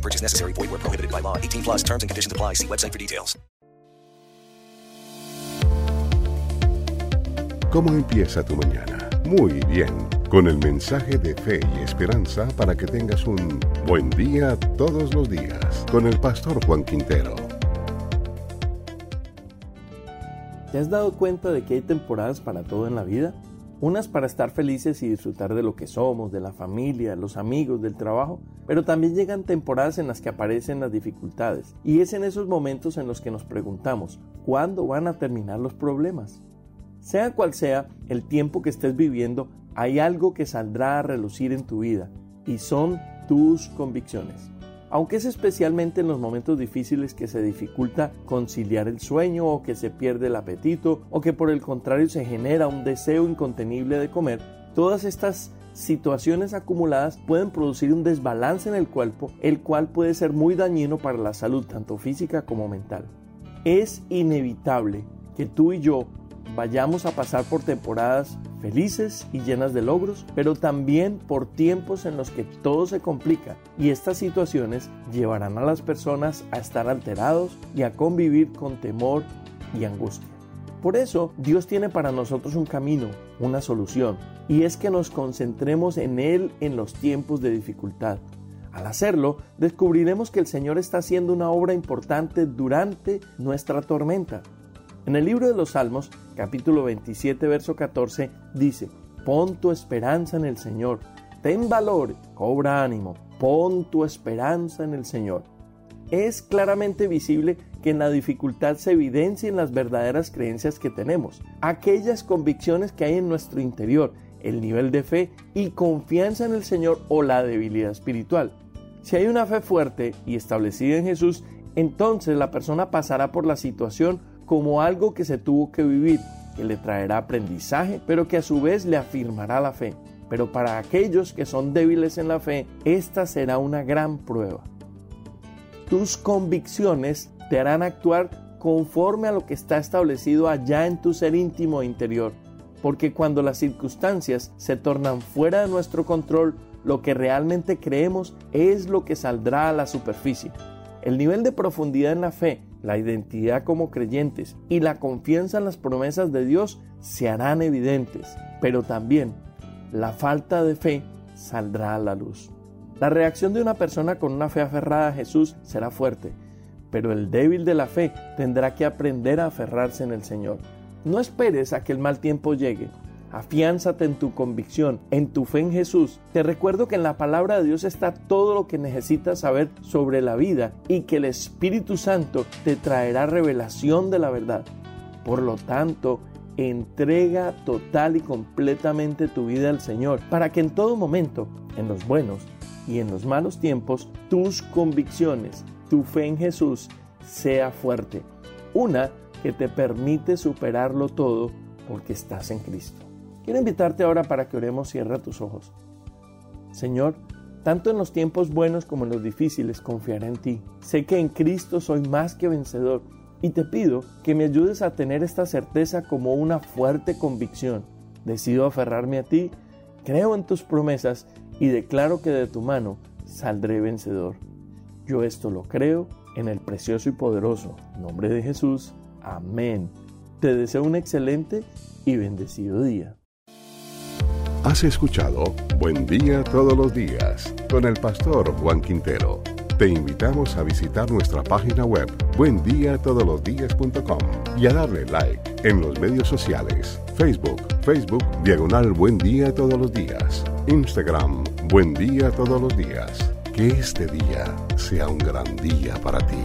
No purchase necessary. Void where prohibited by law. 18 plus terms and conditions apply. See website for details. ¿Cómo empieza tu mañana? Muy bien. Con el mensaje de fe y esperanza para que tengas un buen día todos los días. Con el pastor Juan Quintero. ¿Te has dado cuenta de que hay temporadas para todo en la vida? Unas para estar felices y disfrutar de lo que somos, de la familia, los amigos, del trabajo, pero también llegan temporadas en las que aparecen las dificultades, y es en esos momentos en los que nos preguntamos, ¿cuándo van a terminar los problemas? Sea cual sea el tiempo que estés viviendo, hay algo que saldrá a relucir en tu vida, y son tus convicciones. Aunque es especialmente en los momentos difíciles que se dificulta conciliar el sueño o que se pierde el apetito o que por el contrario se genera un deseo incontenible de comer, todas estas situaciones acumuladas pueden producir un desbalance en el cuerpo, el cual puede ser muy dañino para la salud tanto física como mental. Es inevitable que tú y yo vayamos a pasar por temporadas felices y llenas de logros, pero también por tiempos en los que todo se complica y estas situaciones llevarán a las personas a estar alterados y a convivir con temor y angustia. Por eso Dios tiene para nosotros un camino, una solución, y es que nos concentremos en Él en los tiempos de dificultad. Al hacerlo, descubriremos que el Señor está haciendo una obra importante durante nuestra tormenta. En el libro de los Salmos, capítulo 27, verso 14, dice, Pon tu esperanza en el Señor, ten valor, cobra ánimo, pon tu esperanza en el Señor. Es claramente visible que en la dificultad se evidencian las verdaderas creencias que tenemos, aquellas convicciones que hay en nuestro interior, el nivel de fe y confianza en el Señor o la debilidad espiritual. Si hay una fe fuerte y establecida en Jesús, entonces la persona pasará por la situación como algo que se tuvo que vivir, que le traerá aprendizaje, pero que a su vez le afirmará la fe. Pero para aquellos que son débiles en la fe, esta será una gran prueba. Tus convicciones te harán actuar conforme a lo que está establecido allá en tu ser íntimo e interior, porque cuando las circunstancias se tornan fuera de nuestro control, lo que realmente creemos es lo que saldrá a la superficie. El nivel de profundidad en la fe la identidad como creyentes y la confianza en las promesas de Dios se harán evidentes, pero también la falta de fe saldrá a la luz. La reacción de una persona con una fe aferrada a Jesús será fuerte, pero el débil de la fe tendrá que aprender a aferrarse en el Señor. No esperes a que el mal tiempo llegue. Afiánzate en tu convicción, en tu fe en Jesús. Te recuerdo que en la palabra de Dios está todo lo que necesitas saber sobre la vida y que el Espíritu Santo te traerá revelación de la verdad. Por lo tanto, entrega total y completamente tu vida al Señor para que en todo momento, en los buenos y en los malos tiempos, tus convicciones, tu fe en Jesús sea fuerte. Una que te permite superarlo todo porque estás en Cristo. Quiero invitarte ahora para que oremos, cierra tus ojos. Señor, tanto en los tiempos buenos como en los difíciles confiaré en ti. Sé que en Cristo soy más que vencedor y te pido que me ayudes a tener esta certeza como una fuerte convicción. Decido aferrarme a ti, creo en tus promesas y declaro que de tu mano saldré vencedor. Yo esto lo creo en el precioso y poderoso nombre de Jesús. Amén. Te deseo un excelente y bendecido día. Has escuchado Buen Día Todos los Días con el pastor Juan Quintero. Te invitamos a visitar nuestra página web buendiatodolosdias.com y a darle like en los medios sociales, Facebook, Facebook, Diagonal Buen Día Todos los Días, Instagram, Buen Día Todos los Días. Que este día sea un gran día para ti.